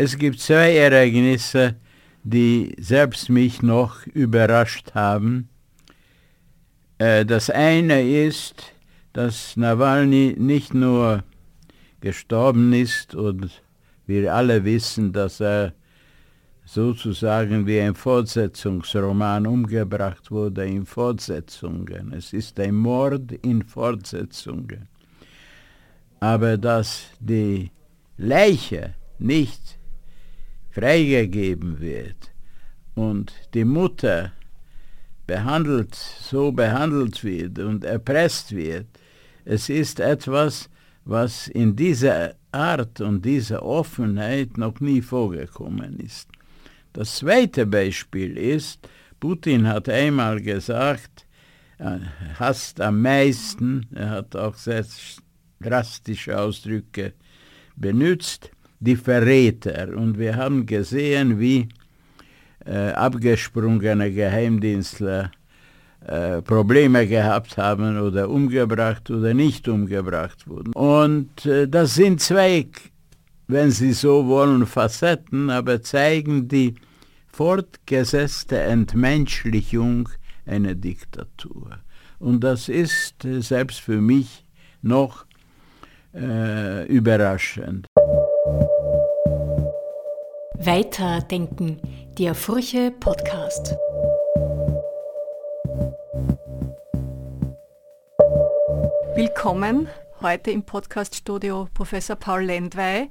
Es gibt zwei Ereignisse, die selbst mich noch überrascht haben. Äh, das eine ist, dass Nawalny nicht nur gestorben ist und wir alle wissen, dass er sozusagen wie ein Fortsetzungsroman umgebracht wurde in Fortsetzungen. Es ist ein Mord in Fortsetzungen. Aber dass die Leiche nicht freigegeben wird und die Mutter behandelt, so behandelt wird und erpresst wird, es ist etwas, was in dieser Art und dieser Offenheit noch nie vorgekommen ist. Das zweite Beispiel ist, Putin hat einmal gesagt, er hasst am meisten, er hat auch sehr drastische Ausdrücke benutzt, die Verräter. Und wir haben gesehen, wie äh, abgesprungene Geheimdienstler äh, Probleme gehabt haben oder umgebracht oder nicht umgebracht wurden. Und äh, das sind zwei, wenn Sie so wollen, Facetten, aber zeigen die fortgesetzte Entmenschlichung einer Diktatur. Und das ist äh, selbst für mich noch überraschend. Weiterdenken, der Furche Podcast. Willkommen heute im Podcaststudio Professor Paul Lendwey.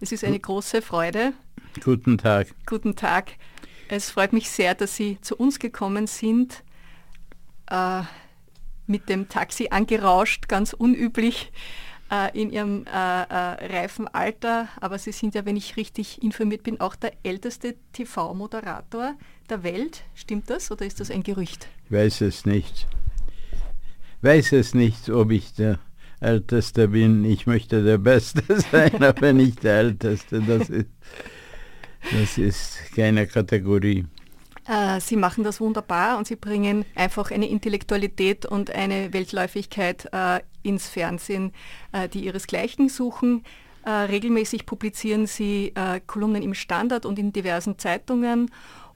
Es ist eine große Freude. Guten Tag. Guten Tag. Es freut mich sehr, dass Sie zu uns gekommen sind, äh, mit dem Taxi angerauscht, ganz unüblich äh, in Ihrem äh, äh reifen Alter. Aber Sie sind ja, wenn ich richtig informiert bin, auch der älteste TV-Moderator der Welt. Stimmt das oder ist das ein Gerücht? Ich weiß es nicht. Weiß es nicht, ob ich der Älteste bin. Ich möchte der Beste sein, aber nicht der Älteste. Das ist das ist keine Kategorie. Äh, Sie machen das wunderbar und Sie bringen einfach eine Intellektualität und eine Weltläufigkeit äh, ins Fernsehen, äh, die ihresgleichen suchen. Äh, regelmäßig publizieren Sie äh, Kolumnen im Standard und in diversen Zeitungen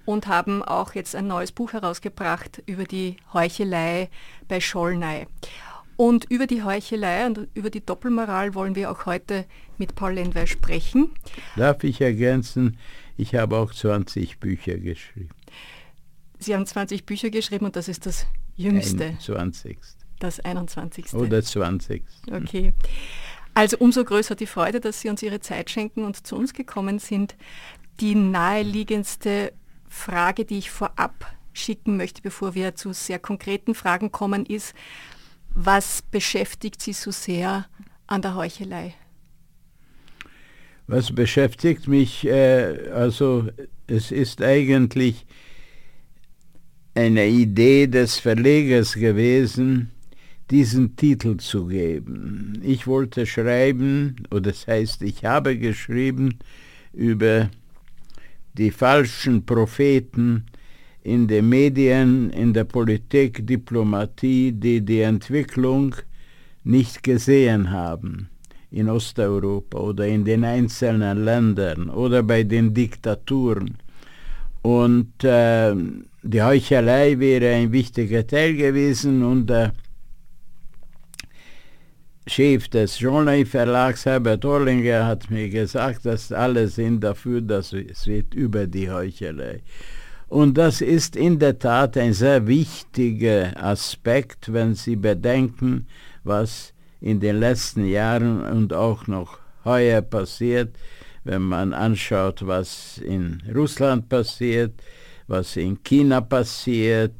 und haben auch jetzt ein neues Buch herausgebracht über die Heuchelei bei Schollnay. Und über die Heuchelei und über die Doppelmoral wollen wir auch heute mit Paul Lenwey sprechen. Darf ich ergänzen, ich habe auch 20 Bücher geschrieben. Sie haben 20 Bücher geschrieben und das ist das jüngste. 20. Das 21. Oder 20. Okay. Also umso größer die Freude, dass Sie uns Ihre Zeit schenken und zu uns gekommen sind. Die naheliegendste Frage, die ich vorab schicken möchte, bevor wir zu sehr konkreten Fragen kommen, ist, was beschäftigt Sie so sehr an der Heuchelei? Was beschäftigt mich? Äh, also es ist eigentlich eine Idee des Verlegers gewesen, diesen Titel zu geben. Ich wollte schreiben, oder das heißt, ich habe geschrieben über die falschen Propheten in den Medien, in der Politik, Diplomatie, die die Entwicklung nicht gesehen haben in Osteuropa oder in den einzelnen Ländern oder bei den Diktaturen. Und äh, die Heuchelei wäre ein wichtiger Teil gewesen und der Chef des Journal Verlags, Herbert Orlinger, hat mir gesagt, dass alle sind dafür, dass es wird über die Heuchelei. Und das ist in der Tat ein sehr wichtiger Aspekt, wenn Sie bedenken, was in den letzten Jahren und auch noch heuer passiert, wenn man anschaut, was in Russland passiert, was in China passiert,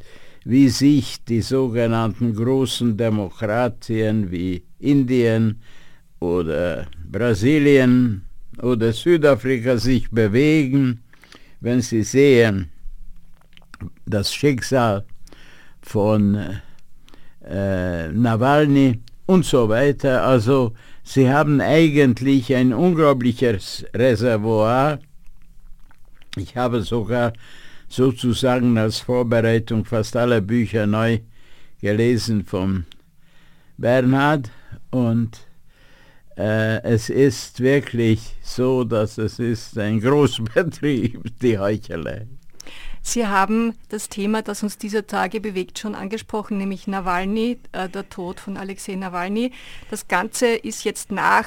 wie sich die sogenannten großen Demokratien wie Indien oder Brasilien oder Südafrika sich bewegen, wenn sie sehen, das Schicksal von äh, Nawalny und so weiter. Also sie haben eigentlich ein unglaubliches Reservoir. Ich habe sogar sozusagen als Vorbereitung fast alle Bücher neu gelesen von Bernhard und Äh, es ist wirklich so, dass es ist ein Großbetrieb, die Heuchelei. Sie haben das Thema, das uns dieser Tage bewegt, schon angesprochen, nämlich Nawalny, äh, der Tod von Alexei Nawalny. Das Ganze ist jetzt nach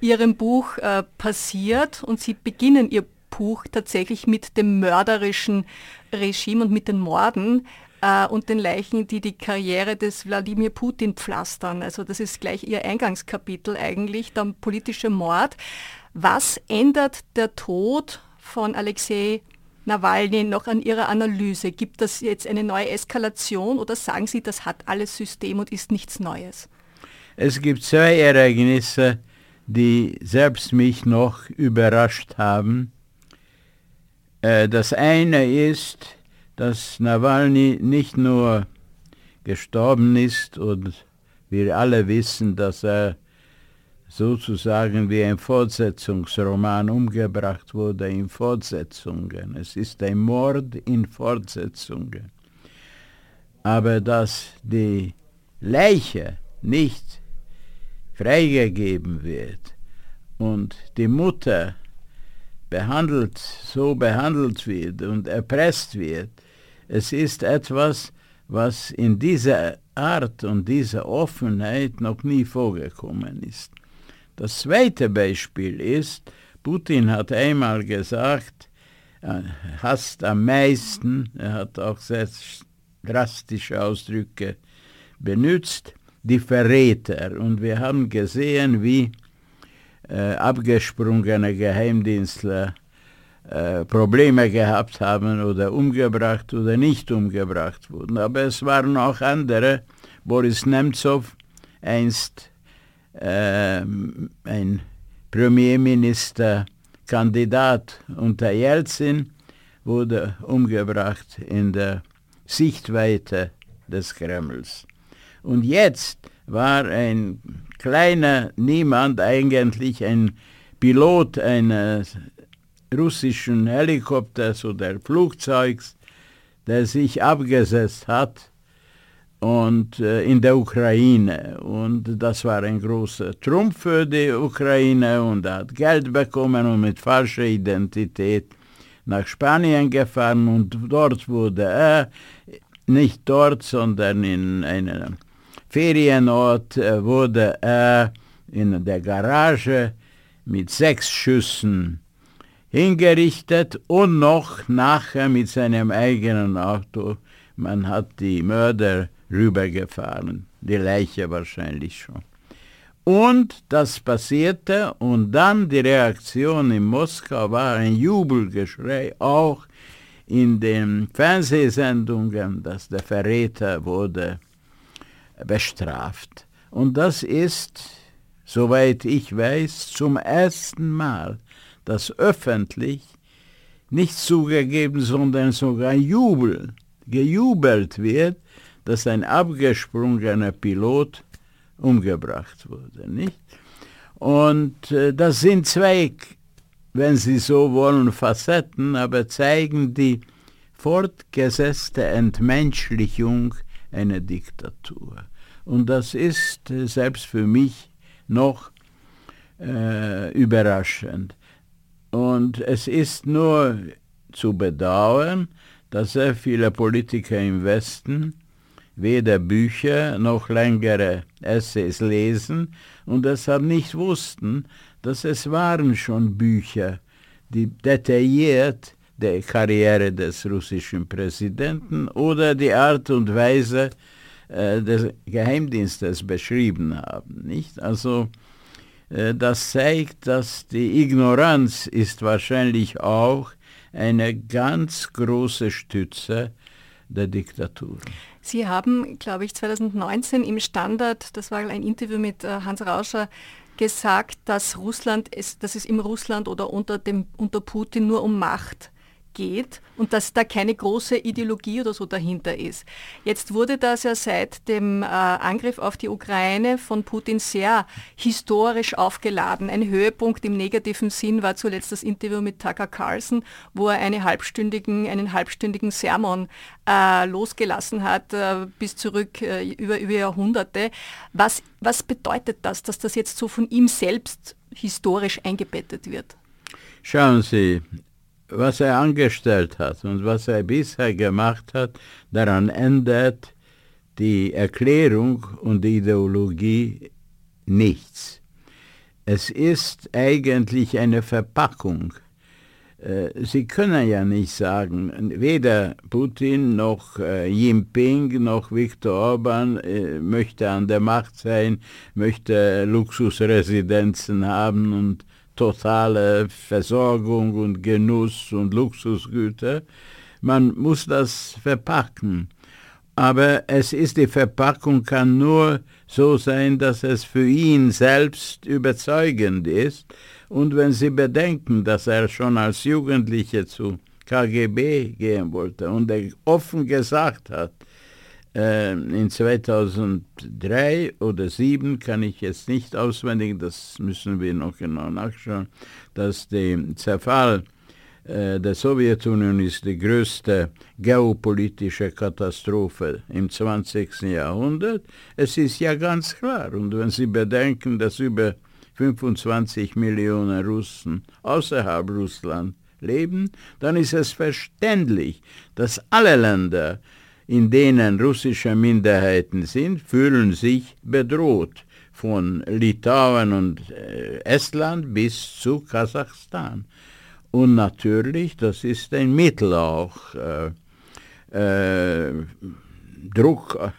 Ihrem Buch äh, passiert und Sie beginnen Ihr Buch tatsächlich mit dem mörderischen Regime und mit den Morden äh, und den Leichen, die die Karriere des Wladimir Putin pflastern. Also das ist gleich Ihr Eingangskapitel eigentlich, der politische Mord. Was ändert der Tod von Alexei Nawalny noch an Ihrer Analyse? Gibt das jetzt eine neue Eskalation oder sagen Sie, das hat alles System und ist nichts Neues? Es gibt zwei Ereignisse, die selbst mich noch überrascht haben. Äh, das eine ist, dass Nawalny nicht nur gestorben ist und wir alle wissen, dass er sozusagen wie ein Fortsetzungsroman umgebracht wurde in Fortsetzungen. Es ist ein Mord in Fortsetzungen. Aber dass die Leiche nicht freigegeben wird und die Mutter behandelt, so behandelt wird und erpresst wird, es ist etwas, was in dieser Art und dieser Offenheit noch nie vorgekommen ist. Das zweite Beispiel ist, Putin hat einmal gesagt, er hasst am meisten, er hat auch sehr drastische Ausdrücke benutzt, die Verräter. Und wir haben gesehen, wie äh, abgesprungene Geheimdienstler äh, Probleme gehabt haben oder umgebracht oder nicht umgebracht wurden. Aber es waren auch andere. Boris Nemtsov, einst äh, ein Premierministerkandidat unter Jelzin, wurde umgebracht in der Sichtweite des Kremls. Und jetzt war ein kleiner Niemand eigentlich ein Pilot eines russischen Helikopters oder Flugzeugs, der sich abgesetzt hat und äh, in der Ukraine. Und das war ein großer Trumpf für die Ukraine und er hat Geld bekommen und mit falscher Identität nach Spanien gefahren und dort wurde er, nicht dort, sondern in einem Ferienort, äh, wurde er in der Garage mit sechs Schüssen hingerichtet und noch nachher mit seinem eigenen Auto. Man hat die Mörder rübergefahren, die Leiche wahrscheinlich schon. Und das passierte und dann die Reaktion in Moskau war ein Jubelgeschrei, auch in den Fernsehsendungen, dass der Verräter wurde bestraft. Und das ist, soweit ich weiß, zum ersten Mal dass öffentlich nicht zugegeben, sondern sogar Jubel, gejubelt wird, dass ein abgesprungener Pilot umgebracht wurde. Nicht? Und äh, das sind zwei, wenn Sie so wollen, Facetten, aber zeigen die fortgesetzte Entmenschlichung einer Diktatur. Und das ist äh, selbst für mich noch äh, überraschend. Und es ist nur zu bedauern, dass sehr viele Politiker im Westen weder Bücher noch längere Essays lesen und deshalb nicht wussten, dass es waren schon Bücher, die detailliert die Karriere des russischen Präsidenten oder die Art und Weise äh, des Geheimdienstes beschrieben haben. Nicht? Also das zeigt, dass die Ignoranz ist wahrscheinlich auch eine ganz große Stütze der Diktatur. Sie haben, glaube ich, 2019 im Standard, das war ein Interview mit äh, Hans Rauscher, gesagt, dass Russland, es, dass es im Russland oder unter, dem, unter Putin nur um Macht geht und dass da keine große Ideologie oder so dahinter ist. Jetzt wurde das ja seit dem äh, Angriff auf die Ukraine von Putin sehr historisch aufgeladen. Ein Höhepunkt im negativen Sinn war zuletzt das Interview mit Tucker Carlson, wo er eine halbstündigen, einen halbstündigen Sermon äh, losgelassen hat, äh, bis zurück äh, über, über Jahrhunderte. Was, was bedeutet das, dass das jetzt so von ihm selbst historisch eingebettet wird? Schauen Sie, was er angestellt hat und was er bisher gemacht hat, daran ändert die Erklärung und die Ideologie nichts. Es ist eigentlich eine Verpackung. Äh, Sie können ja nicht sagen, weder Putin noch äh, Jinping noch Viktor Orban äh, möchte an der Macht sein, möchte Luxusresidenzen haben und totale Versorgung und Genuss und Luxusgüter. Man muss das verpacken. Aber es ist, die Verpackung kann nur so sein, dass es für ihn selbst überzeugend ist. Und wenn Sie bedenken, dass er schon als Jugendlicher zu KGB gehen wollte und er offen gesagt hat, äh, in 2003 oder 2007 kann ich jetzt nicht auswendig, das müssen wir noch genau nachschauen, dass der Zerfall äh, der Sowjetunion ist die größte geopolitische Katastrophe im 20. Jahrhundert. Es ist ja ganz klar, und wenn Sie bedenken, dass über 25 Millionen Russen außerhalb Russland leben, dann ist es verständlich, dass alle Länder in denen russische Minderheiten sind, fühlen sich bedroht von Litauen und äh, Estland bis zu Kasachstan. Und natürlich, das ist ein Mittel auch, äh, äh, Druck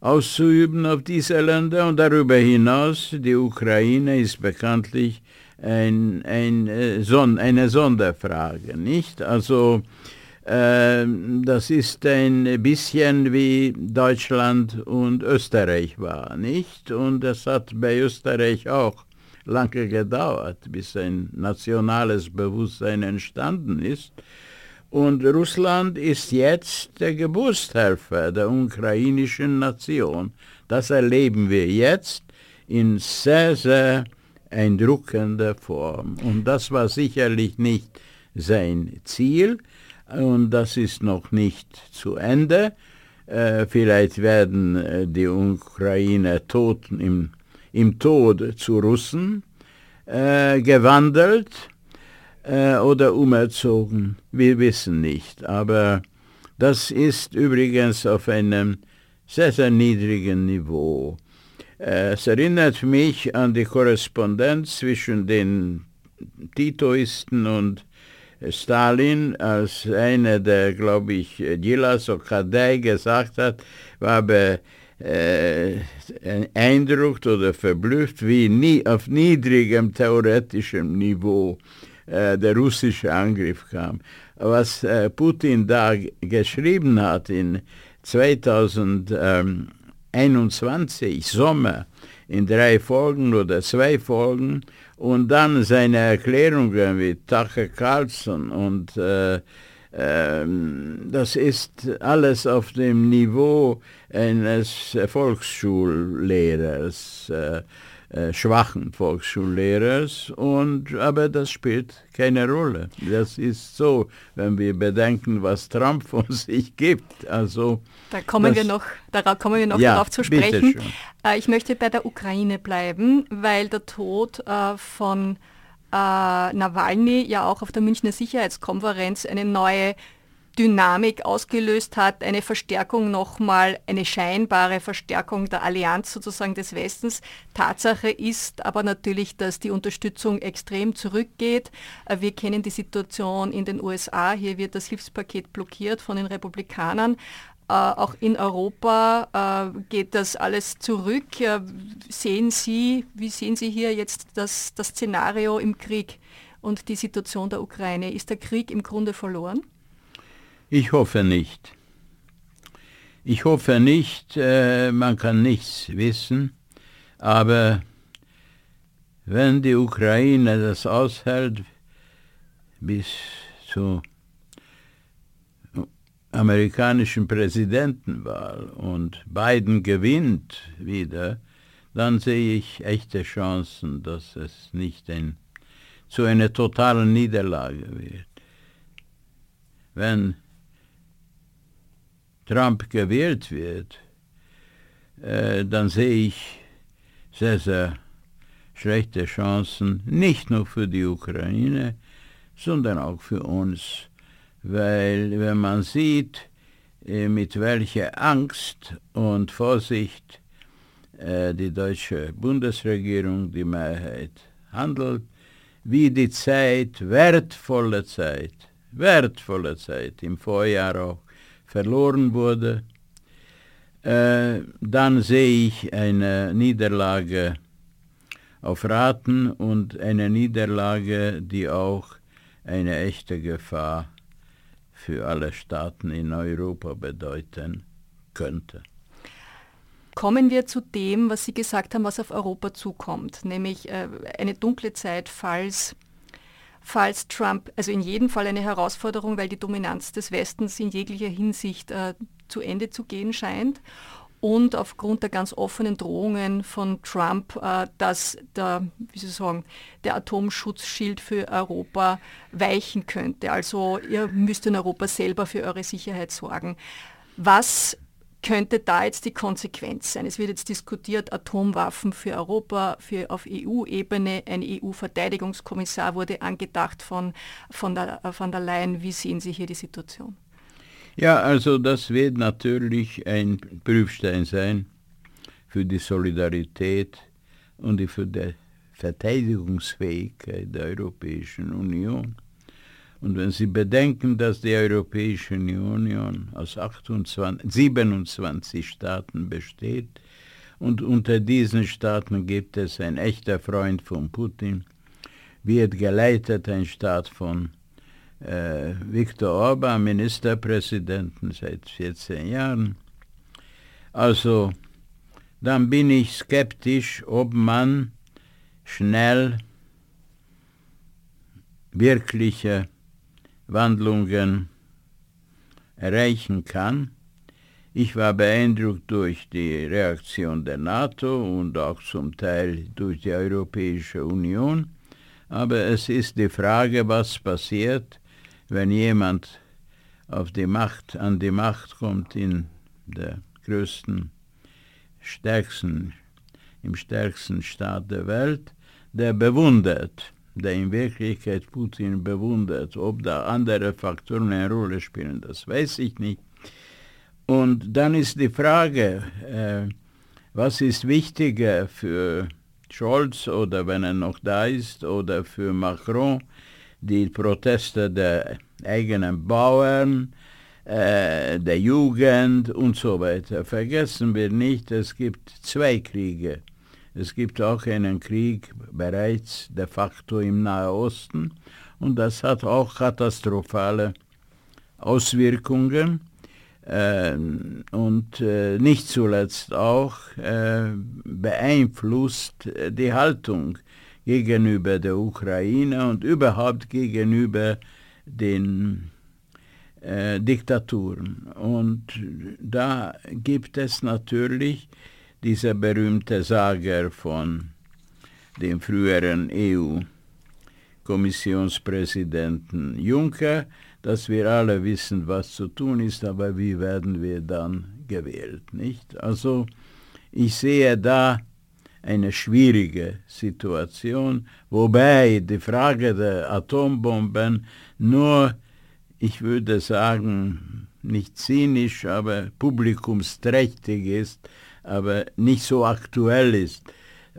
auszuüben auf diese Länder und darüber hinaus, die Ukraine ist bekanntlich ein, ein, äh, eine Sonderfrage, nicht? Also das ist ein bisschen wie Deutschland und Österreich war, nicht? Und es hat bei Österreich auch lange gedauert, bis ein nationales Bewusstsein entstanden ist. Und Russland ist jetzt der Geburtshelfer der ukrainischen Nation. Das erleben wir jetzt in sehr, sehr eindruckender Form. Und das war sicherlich nicht sein Ziel und das ist noch nicht zu Ende. Äh, vielleicht werden äh, die Ukrainer Toten im, im Tod zu Russen äh, gewandelt äh, oder umerzogen. Wir wissen nicht. Aber das ist übrigens auf einem sehr, sehr niedrigen Niveau. Äh, es erinnert mich an die Korrespondenz zwischen den Titoisten und Stalin, als einer der, glaube ich, Gilas oder Kadei gesagt hat, war äh, beeindruckt oder verblüfft, wie nie, auf niedrigem theoretischem Niveau äh, der russische Angriff kam. Was äh, Putin da geschrieben hat in 2021 Sommer in drei Folgen oder zwei Folgen, und dann seine Erklärungen wie Tucker Carlson und äh, äh, das ist alles auf dem Niveau eines Volksschullehrers. Äh, schwachen Volksschullehrers und aber das spielt keine Rolle. Das ist so, wenn wir bedenken, was Trump von sich gibt. Also da kommen das, wir noch, darauf kommen wir noch ja, darauf zu sprechen. Äh, ich möchte bei der Ukraine bleiben, weil der Tod äh, von äh, Nawalny ja auch auf der Münchner Sicherheitskonferenz eine neue Dynamik ausgelöst hat, eine Verstärkung nochmal, eine scheinbare Verstärkung der Allianz sozusagen des Westens. Tatsache ist aber natürlich, dass die Unterstützung extrem zurückgeht. Äh, wir kennen die Situation in den USA. Hier wird das Hilfspaket blockiert von den Republikanern. Uh, auch in Europa uh, geht das alles zurück. Sehen Sie, wie sehen Sie hier jetzt das, das Szenario im Krieg und die Situation der Ukraine? Ist der Krieg im Grunde verloren? Ich hoffe nicht. Ich hoffe nicht, äh, man kann nichts wissen, aber wenn die Ukraine das aushält bis zu amerikanischen Präsidentenwahl und Biden gewinnt wieder, dann sehe ich echte Chancen, dass es nicht ein, zu einer totalen Niederlage wird. Wenn Trump gewählt wird, äh, dann sehe ich sehr, sehr schlechte Chancen, nicht nur für die Ukraine, sondern auch für uns. Weil wenn man sieht, äh, mit welcher Angst und Vorsicht äh, die deutsche Bundesregierung, die Mehrheit handelt, wie die Zeit, wertvolle Zeit, wertvolle Zeit im Vorjahr auch verloren wurde, äh, dann sehe ich eine Niederlage auf Raten und eine Niederlage, die auch eine echte Gefahr für alle Staaten in Europa bedeuten könnte. Kommen wir zu dem, was Sie gesagt haben, was auf Europa zukommt, nämlich äh, eine dunkle Zeit, falls, falls Trump, also in jedem Fall eine Herausforderung, weil die Dominanz des Westens in jeglicher Hinsicht äh, zu Ende zu gehen scheint und aufgrund der ganz offenen Drohungen von Trump, äh, dass der, wie Sie sagen, der Atomschutzschild für Europa weichen könnte. Also ihr müsst in Europa selber für eure Sicherheit sorgen. Was könnte da jetzt die Konsequenz sein? Es wird jetzt diskutiert, Atomwaffen für Europa, für auf EU-Ebene. Ein EU-Verteidigungskommissar wurde angedacht von, von, der, von der Leyen. Wie sehen Sie hier die Situation? Ja, also das wird natürlich ein Prüfstein sein für die Solidarität und für die Verteidigungsfähigkeit der Europäischen Union. Und wenn Sie bedenken, dass die Europäische Union aus 28, 27 Staaten besteht und unter diesen Staaten gibt es ein echter Freund von Putin, wird geleitet ein Staat von äh, Viktor Orban, Ministerpräsidenten seit 14 Jahren. Also dann bin ich skeptisch, ob man schnell wirkliche Wandlungen erreichen kann. Ich war beeindruckt durch die Reaktion der NATO und auch zum Teil durch die Europäische Union. Aber es ist die Frage, was passiert, wenn jemand auf die Macht, an die Macht kommt in der größten, stärksten, im stärksten Staat der Welt, der bewundert, der in Wirklichkeit Putin bewundert. Ob da andere Faktoren eine Rolle spielen, das weiß ich nicht. Und dann ist die Frage, äh, was ist wichtiger für Scholz oder wenn er noch da ist oder für Macron, die Proteste der eigenen Bauern, äh, der Jugend und so weiter. Vergessen wir nicht, es gibt zwei Kriege. Es gibt auch einen Krieg bereits de facto im Nahen Osten und das hat auch katastrophale Auswirkungen äh, und äh, nicht zuletzt auch äh, beeinflusst die Haltung gegenüber der Ukraine und überhaupt gegenüber den Diktaturen. Und da gibt es natürlich dieser berühmte Sager von dem früheren EU-Kommissionspräsidenten Juncker, dass wir alle wissen, was zu tun ist, aber wie werden wir dann gewählt, nicht? Also ich sehe da eine schwierige Situation, wobei die Frage der Atombomben nur, ich würde sagen, nicht zynisch, aber publikumsträchtig ist, aber nicht so aktuell ist.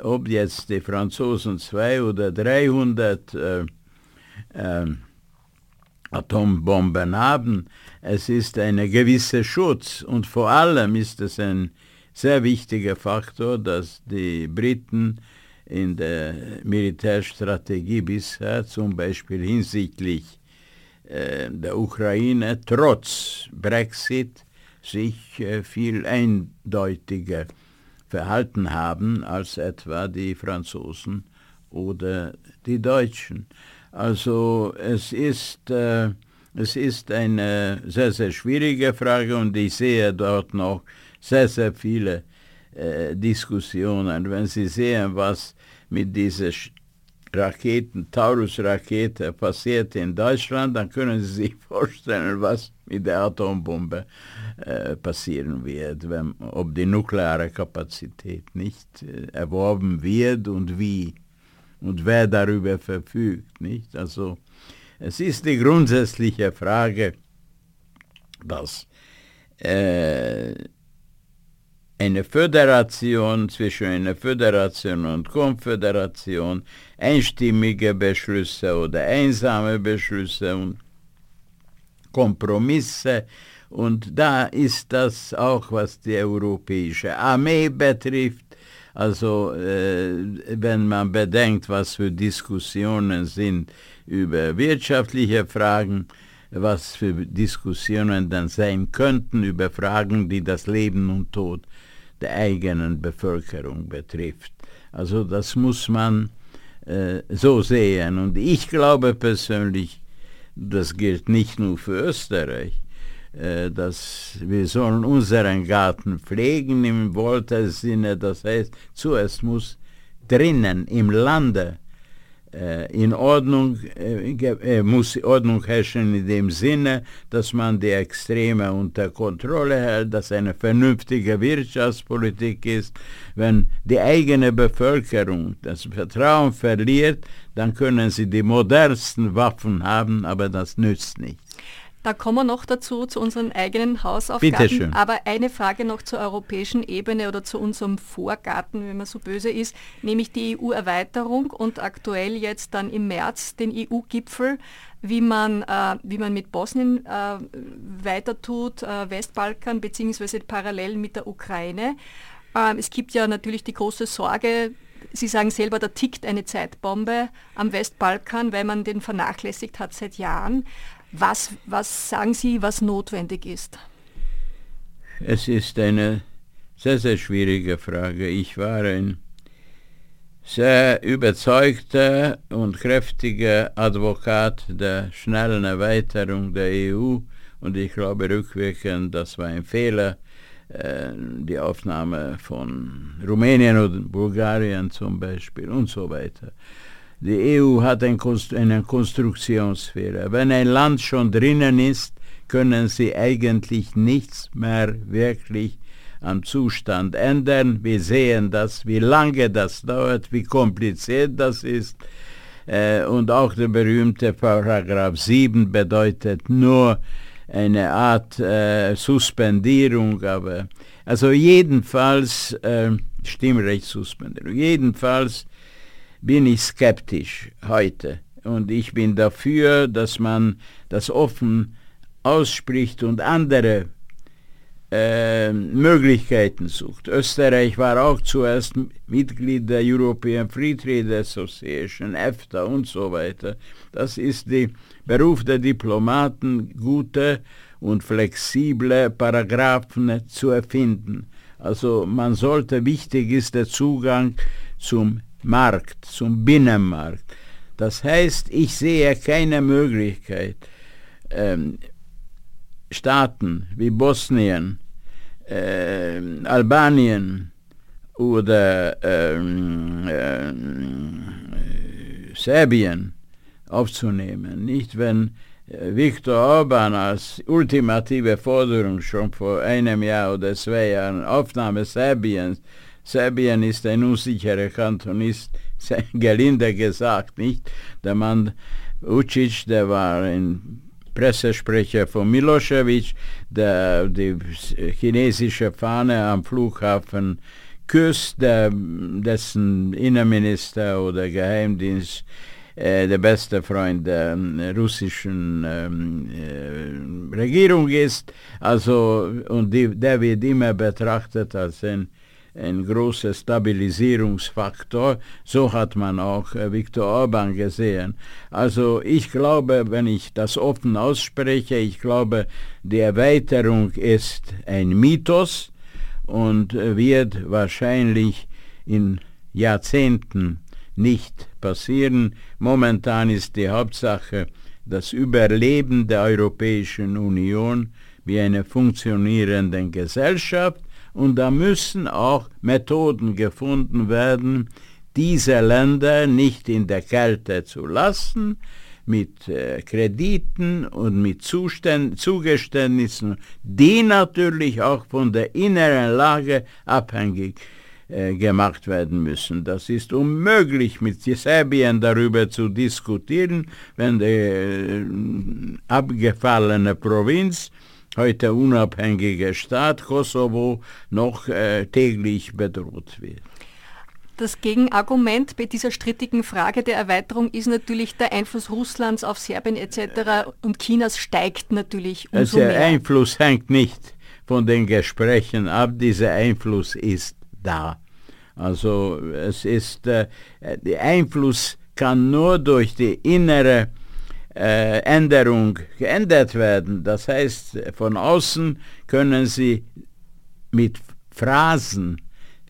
Ob jetzt die Franzosen zwei oder 300 äh, äh, Atombomben haben, es ist ein gewisser Schutz und vor allem ist es ein sehr wichtiger Faktor, dass die Briten in der Militärstrategie bisher zum Beispiel hinsichtlich äh, der Ukraine trotz Brexit sich äh, viel eindeutiger verhalten haben als etwa die Franzosen oder die Deutschen. Also es ist äh, Es ist eine sehr, sehr schwierige Frage und ich sehe dort noch sehr, sehr viele äh, Diskussionen. Wenn Sie sehen, was mit dieser Raketen, Taurus-Rakete passiert in Deutschland, dann können Sie sich vorstellen, was mit der Atombombe äh, passieren wird, wenn, ob die nukleare Kapazität nicht äh, erworben wird und wie und wer darüber verfügt. Nicht? Also es ist die grundsätzliche Frage, dass äh, eine Föderation zwischen einer Föderation und Konföderation einstimmige Beschlüsse oder einsame Beschlüsse und Kompromisse. Und da ist das auch, was die europäische Armee betrifft. Also äh, wenn man bedenkt, was für Diskussionen sind über wirtschaftliche Fragen, was für Diskussionen dann sein könnten über Fragen, die das Leben und Tod der eigenen Bevölkerung betrifft. Also das muss man äh, so sehen. Und ich glaube persönlich, das gilt nicht nur für Österreich, äh, dass wir sollen unseren Garten pflegen im Volta-Sinne. Das heißt, zuerst muss drinnen im Lande in Ordnung, äh, äh, muss Ordnung herrschen in dem Sinne, dass man die Extreme unter Kontrolle hält, dass eine vernünftige Wirtschaftspolitik ist. Wenn die eigene Bevölkerung das Vertrauen verliert, dann können sie die modernsten Waffen haben, aber das nützt nichts. Da kommen wir noch dazu, zu unseren eigenen Hausaufgaben. Aber eine Frage noch zur europäischen Ebene oder zu unserem Vorgarten, wenn man so böse ist, nämlich die EU-Erweiterung und aktuell jetzt dann im März den EU-Gipfel, wie man, äh, wie man mit Bosnien äh, weiter tut, äh, Westbalkan beziehungsweise parallel mit der Ukraine. Ähm, es gibt ja natürlich die große Sorge, Sie sagen selber, da tickt eine Zeitbombe am Westbalkan, weil man den vernachlässigt hat seit Jahren. Was, was sagen Sie, was notwendig ist? Es ist eine sehr, sehr schwierige Frage. Ich war ein sehr überzeugter und kräftiger Advokat der schnellen Erweiterung der EU und ich glaube rückwirkend, das war ein Fehler, äh, die Aufnahme von Rumänien und Bulgarien zum Beispiel und so weiter. Die EU hat ein Konst eine Konstruktionsfehler. Wenn ein Land schon drinnen ist, können sie eigentlich nichts mehr wirklich am Zustand ändern. Wir sehen das, wie lange das dauert, wie kompliziert das ist. Äh, und auch der berühmte Paragraph 7 bedeutet nur eine Art äh, Suspendierung, aber also jedenfalls äh, Stimmrechtssuspendierung. Jedenfalls bin ich skeptisch heute. Und ich bin dafür, dass man das offen ausspricht und andere äh, Möglichkeiten sucht. Österreich war auch zuerst Mitglied der European Free Trade Association, EFTA und so weiter. Das ist der Beruf der Diplomaten, gute und flexible Paragraphen zu erfinden. Also man sollte, wichtig ist der Zugang zum Markt, zum Binnenmarkt. Das heißt, ich sehe keine Möglichkeit, ähm, Staaten wie Bosnien, äh, Albanien oder ähm, äh, Serbien aufzunehmen. Nicht, wenn äh, Viktor Orban als ultimative Forderung schon vor einem Jahr oder zwei Jahren Aufnahme Serbiens Serbien ist ein unsicherer Kanton, ist gelinde gesagt, nicht? Der Mann Ucic, der war ein Pressesprecher von Milosevic, der die chinesische Fahne am Flughafen küsst, der, dessen Innenminister oder Geheimdienst äh, der beste Freund der äh, russischen ähm, äh, Regierung ist. Also, und die, der wird immer betrachtet als ein ein großer Stabilisierungsfaktor. So hat man auch äh, Viktor Orban gesehen. Also ich glaube, wenn ich das offen ausspreche, ich glaube, die Erweiterung ist ein Mythos und äh, wird wahrscheinlich in Jahrzehnten nicht passieren. Momentan ist die Hauptsache das Überleben der Europäischen Union wie eine funktionierende Gesellschaft und da müssen auch Methoden gefunden werden, diese Länder nicht in der Kälte zu lassen, mit äh, Krediten und mit Zuständ Zugeständnissen, die natürlich auch von der inneren Lage abhängig äh, gemacht werden müssen. Das ist unmöglich, mit Serbien darüber zu diskutieren, wenn die äh, abgefallene Provinz heute unabhängige Staat Kosovo noch äh, täglich bedroht wird. Das Gegenargument bei dieser strittigen Frage der Erweiterung ist natürlich der Einfluss Russlands auf Serbien etc. und Chinas steigt natürlich umso also der mehr. Einfluss hängt nicht von den Gesprächen ab, dieser Einfluss ist da. Also es ist, äh, der Einfluss kann nur durch die innere äh, Änderung geändert werden. Das heißt, von außen können sie mit Phrasen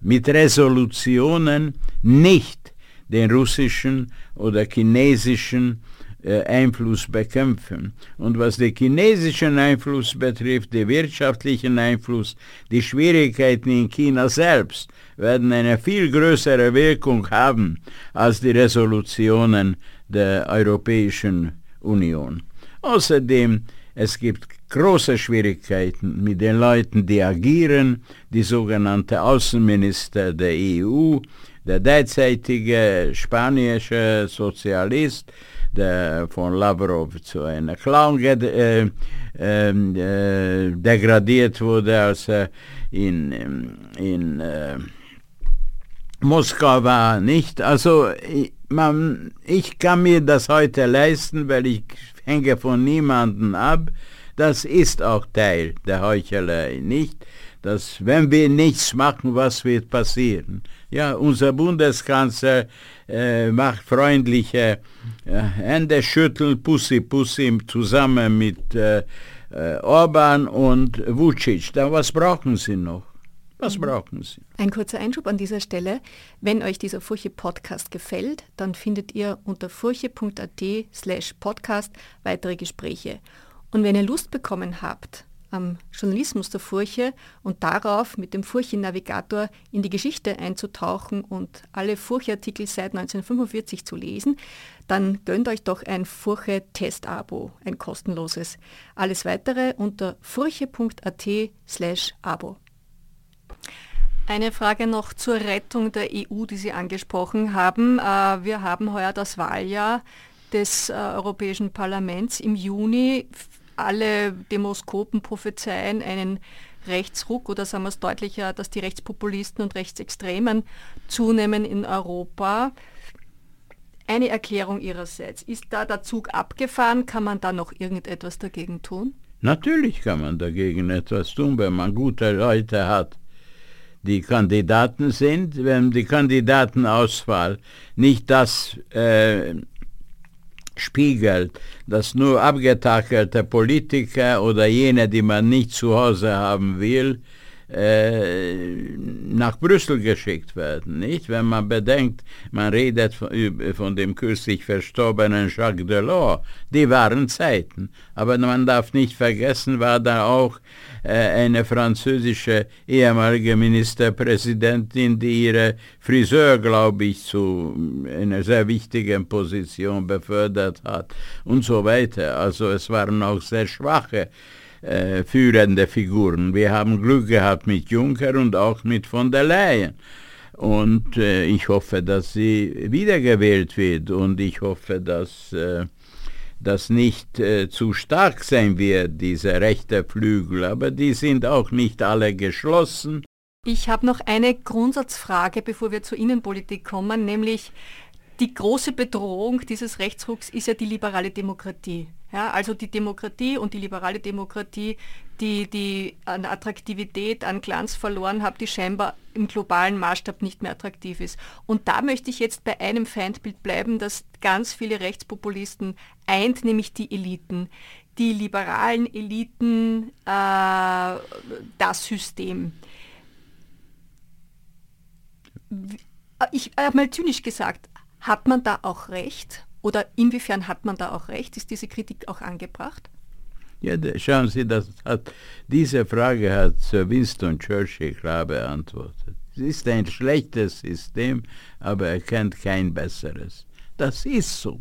mit Resolutionen nicht den russischen oder chinesischen äh, Einfluss bekämpfen. Und was den chinesischen Einfluss betrifft, den wirtschaftlichen Einfluss, die Schwierigkeiten in China selbst werden eine viel größere Wirkung haben als die Resolutionen der Europäischen Union. Außerdem, es gibt große Schwierigkeiten mit den Leuten, die agieren, die sogenannte Außenminister der EU, der derzeitige spanische Sozialist, der von Lavrov zu einem Clown äh, ähm, äh, degradiert wurde, als er in, in äh, Moskau war, nicht? Also man, ich kann mir das heute leisten, weil ich hänge von niemandem ab. Das ist auch Teil der Heuchelei, nicht? Dass wenn wir nichts machen, was wird passieren? Ja, unser Bundeskanzler äh, macht freundliche äh, Hände schütteln, Pussy Pussy zusammen mit äh, äh Orban und Vucic. Da was brauchen Sie noch? Was mhm. brauchen Sie? Ein kurzer Einschub an dieser Stelle. Wenn euch dieser Furche-Podcast gefällt, dann findet ihr unter furche.at slash podcast weitere Gespräche. Und wenn ihr Lust bekommen habt, am Journalismus der Furche und darauf mit dem Furche-Navigator in die Geschichte einzutauchen und alle Furche-Artikel seit 1945 zu lesen, dann gönnt euch doch ein Furche-Test-Abo, ein kostenloses. Alles weitere unter furche.at slash abo. Eine Frage noch zur Rettung der EU, die Sie angesprochen haben. Äh, wir haben heuer das Wahljahr des äh, Europäischen Parlaments im Juni. Alle Demoskopen prophezeien einen Rechtsruck oder sagen wir es deutlicher, dass die Rechtspopulisten und Rechtsextremen zunehmen in Europa. Eine Erklärung Ihrerseits. Ist da der Zug abgefahren? Kann man da noch irgendetwas dagegen tun? Natürlich kann man dagegen etwas tun, wenn man gute Leute hat, die Kandidaten sind, wenn die Kandidatenauswahl nicht das äh, spiegelt, dass nur abgetakelte Politiker oder jene, die man nicht zu Hause haben will, äh, nach Brüssel geschickt werden. Nicht? Wenn man bedenkt, man redet von, von, dem kürzlich verstorbenen Jacques Delors, die waren Zeiten. Aber man darf nicht vergessen, war da auch äh, eine französische ehemalige Ministerpräsidentin, die ihre Friseur, glaube ich, zu einer sehr wichtigen Position befördert hat und so weiter. Also es waren auch sehr schwache äh, führende Figuren. Wir haben Glück gehabt mit Juncker und auch mit von der Leyen. Und äh, ich hoffe, dass sie wiedergewählt wird und ich hoffe, dass äh, das nicht äh, zu stark sein wird, diese rechte Flügel. Aber die sind auch nicht alle geschlossen. Ich habe noch eine Grundsatzfrage, bevor wir zur Innenpolitik kommen, nämlich die große Bedrohung dieses Rechtsrucks ist ja die liberale Demokratie. Ja, also die Demokratie und die liberale Demokratie, die, die an Attraktivität, an Glanz verloren hat, die scheinbar im globalen Maßstab nicht mehr attraktiv ist. Und da möchte ich jetzt bei einem Feindbild bleiben, das ganz viele Rechtspopulisten eint, nämlich die Eliten. Die liberalen Eliten, äh, das System. Ich habe mal zynisch gesagt, hat man da auch recht? Oder inwiefern hat man da auch recht? Ist diese Kritik auch angebracht? Ja, schauen Sie, das hat, diese Frage hat Sir Winston Churchill klar beantwortet. Es ist ein schlechtes System, aber er kennt kein besseres. Das ist so.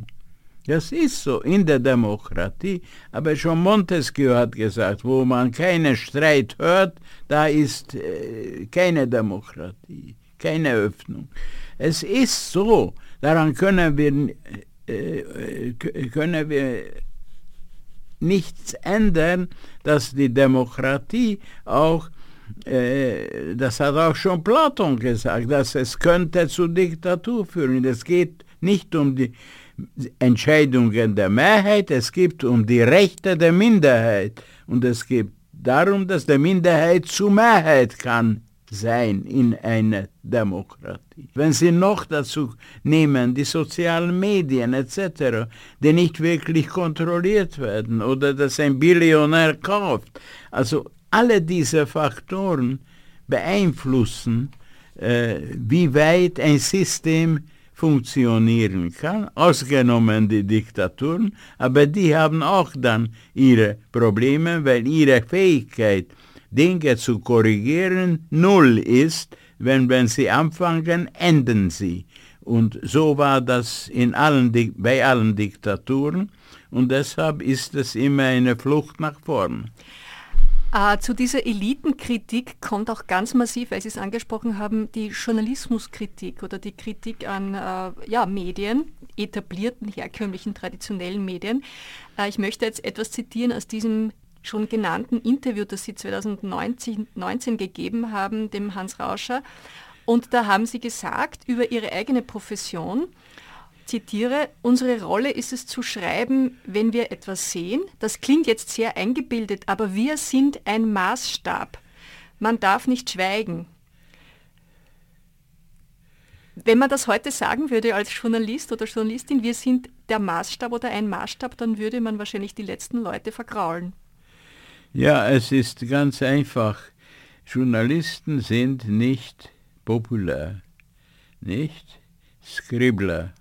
Das ist so in der Demokratie. Aber schon Montesquieu hat gesagt, wo man keinen Streit hört, da ist äh, keine Demokratie, keine Öffnung. Es ist so. Daran können wir, äh, können wir nichts ändern, dass die Demokratie auch, äh, das hat auch schon Platon gesagt, dass es könnte zu Diktatur führen. Es geht nicht um die Entscheidungen der Mehrheit, es geht um die Rechte der Minderheit. Und es geht darum, dass die Minderheit zu Mehrheit kann sein in einer Demokratie. Wenn Sie noch dazu nehmen, die sozialen Medien etc., die nicht wirklich kontrolliert werden oder dass ein Billionär kauft, also alle diese Faktoren beeinflussen, äh, wie weit ein System funktionieren kann, ausgenommen die Diktaturen, aber die haben auch dann ihre Probleme, weil ihre Fähigkeit, Dinge zu korrigieren, null ist, wenn, wenn sie anfangen, enden sie. Und so war das in allen, bei allen Diktaturen und deshalb ist es immer eine Flucht nach vorn. Äh, zu dieser Elitenkritik kommt auch ganz massiv, weil Sie es angesprochen haben, die Journalismuskritik oder die Kritik an äh, ja, Medien, etablierten, herkömmlichen, traditionellen Medien. Äh, ich möchte jetzt etwas zitieren aus diesem schon genannten Interview, das Sie 2019 gegeben haben, dem Hans Rauscher. Und da haben Sie gesagt über Ihre eigene Profession, zitiere, unsere Rolle ist es zu schreiben, wenn wir etwas sehen. Das klingt jetzt sehr eingebildet, aber wir sind ein Maßstab. Man darf nicht schweigen. Wenn man das heute sagen würde als Journalist oder Journalistin, wir sind der Maßstab oder ein Maßstab, dann würde man wahrscheinlich die letzten Leute vergraulen. Ja, es ist ganz einfach. Journalisten sind nicht populär, nicht Skribbler,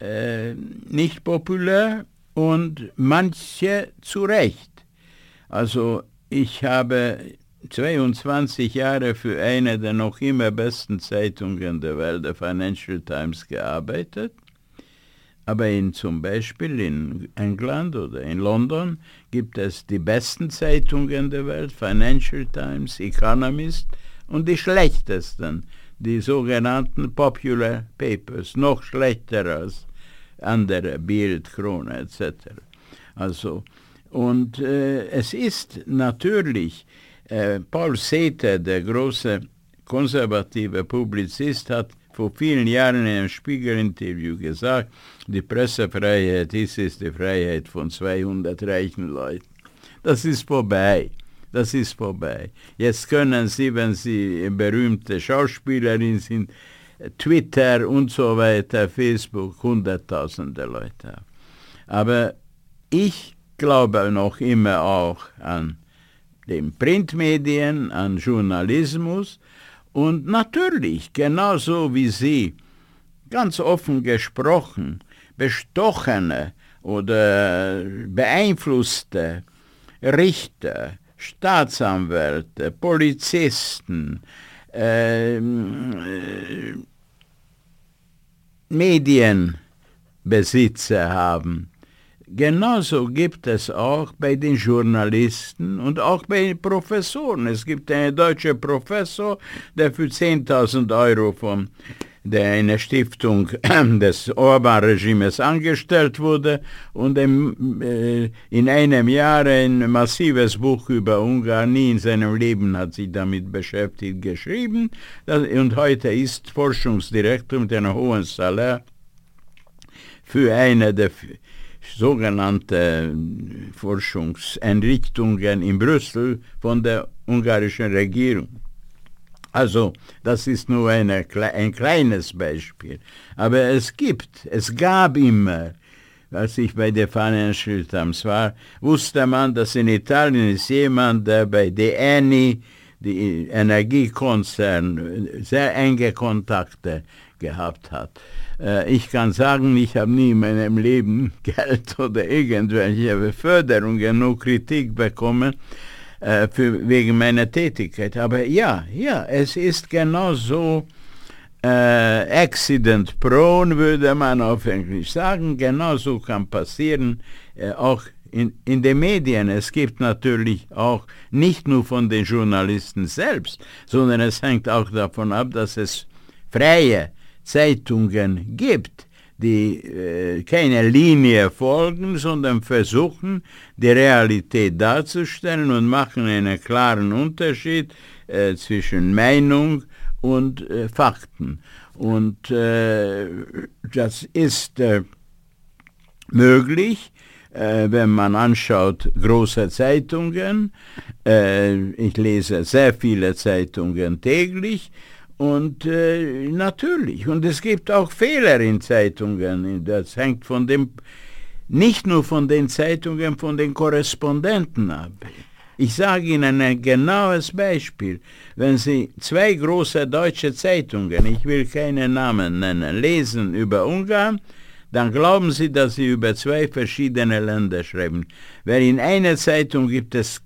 äh, nicht populär und manche zu Recht. Also ich habe 22 Jahre für eine der noch immer besten Zeitungen der Welt, der Financial Times, gearbeitet aber in, zum Beispiel in England oder in London gibt es die besten Zeitungen der Welt, Financial Times, Economist, und die schlechtesten, die sogenannten Popular Papers, noch schlechter als andere, Bild, Krone etc. Also, und äh, es ist natürlich, äh, Paul Seter, der große konservative Publizist, hat vor vielen Jahren in einem Spiegel-Interview gesagt, die Pressefreiheit ist, ist die Freiheit von 200 reichen Leuten. Das ist vorbei. Das ist vorbei. Jetzt können Sie, wenn Sie berühmte Schauspielerin sind, Twitter und so weiter, Facebook, hunderttausende Leute. Aber ich glaube noch immer auch an den Printmedien, an Journalismus und natürlich, genauso wie Sie, ganz offen gesprochen, bestochene oder beeinflusste Richter, Staatsanwälte, Polizisten, äh, Medienbesitzer haben, Genauso gibt es auch bei den Journalisten und auch bei den Professoren. Es gibt einen deutschen Professor, der für 10.000 Euro von der eine Stiftung des Orban-Regimes angestellt wurde und im, äh, in einem Jahr ein massives Buch über Ungarn, nie in seinem Leben hat sich damit beschäftigt, geschrieben und heute ist Forschungsdirektor mit einem hohen Salär für eine der sogenannte Forschungseinrichtungen in Brüssel von der ungarischen Regierung. Also, das ist nur eine, ein kleines Beispiel. Aber es gibt, es gab immer, als ich bei der Financial Times war, wusste man, dass in Italien ist jemand, der bei der ENI, die Energiekonzern, sehr enge Kontakte gehabt hat. Äh, ich kann sagen, ich habe nie in meinem Leben Geld oder irgendwelche Beförderungen, nur Kritik bekommen äh, für, wegen meiner Tätigkeit. Aber ja, ja, es ist genau so äh, accident prone, würde man auf Englisch sagen. Genauso kann passieren, äh, auch in, in den Medien. Es gibt natürlich auch nicht nur von den Journalisten selbst, sondern es hängt auch davon ab, dass es freie Zeitungen gibt, die äh, keine Linie folgen, sondern versuchen, die Realität darzustellen und machen einen klaren Unterschied äh, zwischen Meinung und äh, Fakten. Und äh, das ist äh, möglich, äh, wenn man anschaut große Zeitungen. ich lese sehr viele Zeitungen täglich und äh, natürlich, und es gibt auch Fehler in Zeitungen. Das hängt von dem, nicht nur von den Zeitungen, von den Korrespondenten ab. Ich sage Ihnen ein genaues Beispiel. Wenn Sie zwei große deutsche Zeitungen, ich will keine Namen nennen, lesen über Ungarn, dann glauben Sie, dass Sie über zwei verschiedene Länder schreiben. Weil in einer Zeitung gibt es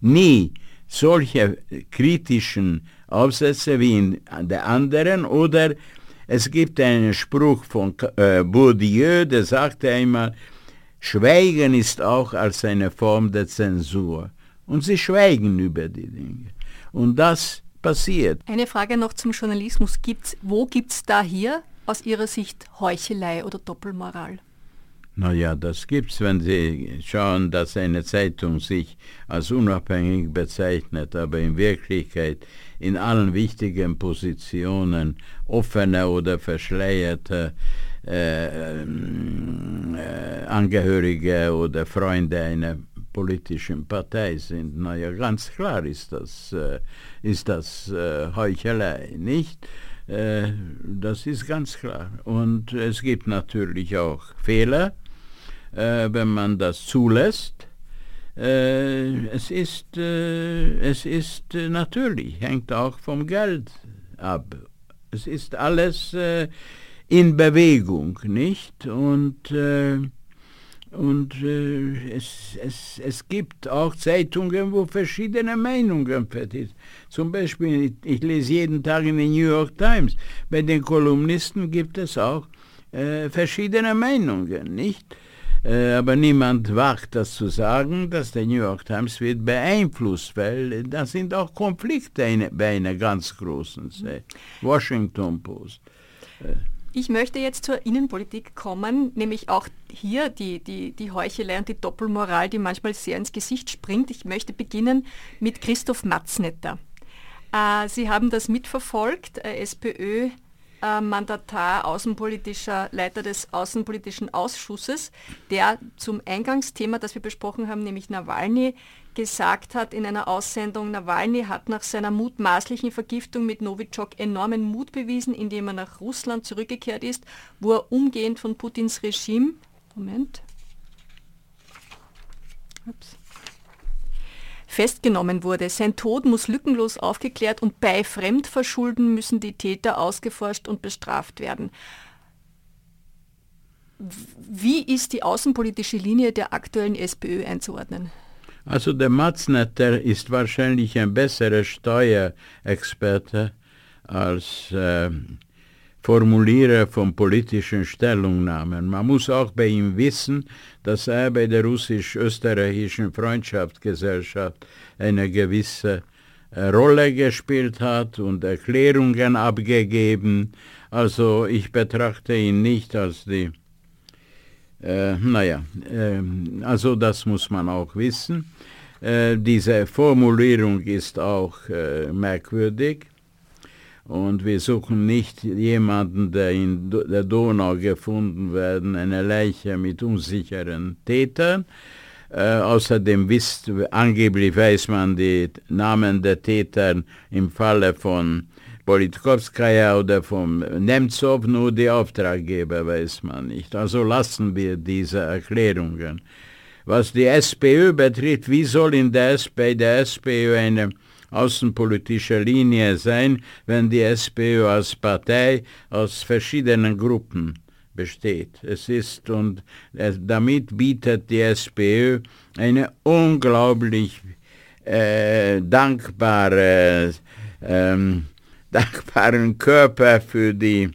nie solche kritischen Aufsätze wie in der anderen oder es gibt einen Spruch von äh, Bourdieu, der sagte einmal, Schweigen ist auch als eine Form der Zensur. Und sie schweigen über die Dinge. Und das passiert. Eine Frage noch zum Journalismus. Gibt's, wo gibt es da hier aus Ihrer Sicht Heuchelei oder Doppelmoral? Naja, das gibt's, wenn Sie schauen, dass eine Zeitung sich als unabhängig bezeichnet, aber in Wirklichkeit in allen wichtigen Positionen offene oder verschleierte äh, äh, Angehörige oder Freunde einer politischen Partei sind. Naja, ganz klar ist das, äh, ist das äh, Heuchelei, nicht? Äh, das ist ganz klar. Und es gibt natürlich auch Fehler wenn man das zulässt. Äh, es ist, äh, es ist äh, natürlich, hängt auch vom Geld ab. Es ist alles äh, in Bewegung, nicht? Und, äh, und es, es, es gibt auch Zeitungen, wo verschiedene Meinungen vertreten. Zum Beispiel, ich, ich, lese jeden Tag in den New York Times. Bei den Kolumnisten gibt es auch verschiedene Meinungen, nicht? Äh, aber niemand wagt das zu sagen, dass der New York Times wird beeinflusst, weil da sind auch Konflikte bei einer ganz großen Zeit. Washington Post. Äh. Ich möchte jetzt zur Innenpolitik kommen, nämlich auch hier die, die, die Heuchelei und die Doppelmoral, die manchmal sehr ins Gesicht springt. Ich möchte beginnen mit Christoph Matznetter. Äh, Sie haben das mitverfolgt, SPÖ äh, Mandatar, außenpolitischer Leiter des Außenpolitischen Ausschusses, der zum Eingangsthema, das wir besprochen haben, nämlich Nawalny, gesagt hat in einer Aussendung, Nawalny hat nach seiner mutmaßlichen Vergiftung mit Novichok enormen Mut bewiesen, indem er nach Russland zurückgekehrt ist, wo er umgehend von Putins Regime, Moment, Ups festgenommen wurde. Sein Tod muss lückenlos aufgeklärt und bei Fremdverschulden müssen die Täter ausgeforscht und bestraft werden. Wie ist die außenpolitische Linie der aktuellen SPÖ einzuordnen? Also der Matznetter ist wahrscheinlich ein besserer Steuerexperte als äh, Formulierer von politischen Stellungnahmen. Man muss auch bei ihm wissen, dass er bei der russisch-österreichischen Freundschaftsgesellschaft eine gewisse äh, Rolle gespielt hat und Erklärungen abgegeben. Also ich betrachte ihn nicht als die, äh, naja, äh, also das muss man auch wissen. Äh, diese Formulierung ist auch äh, merkwürdig. Und wir suchen nicht jemanden, der in der Donau gefunden werden, eine Leiche mit unsicheren Tätern. Äh, außerdem wisst, angeblich weiß man die Namen der Täter im Falle von Politkovskaya oder von Nemtsov, nur die Auftraggeber weiß man nicht. Also lassen wir diese Erklärungen. Was die SPÖ betrifft, wie soll in der, bei der SPÖ eine außenpolitische Linie sein, wenn die SPÖ als Partei aus verschiedenen Gruppen besteht. Es ist und damit bietet die SPÖ eine unglaublich äh, dankbare, ähm, dankbaren Körper für die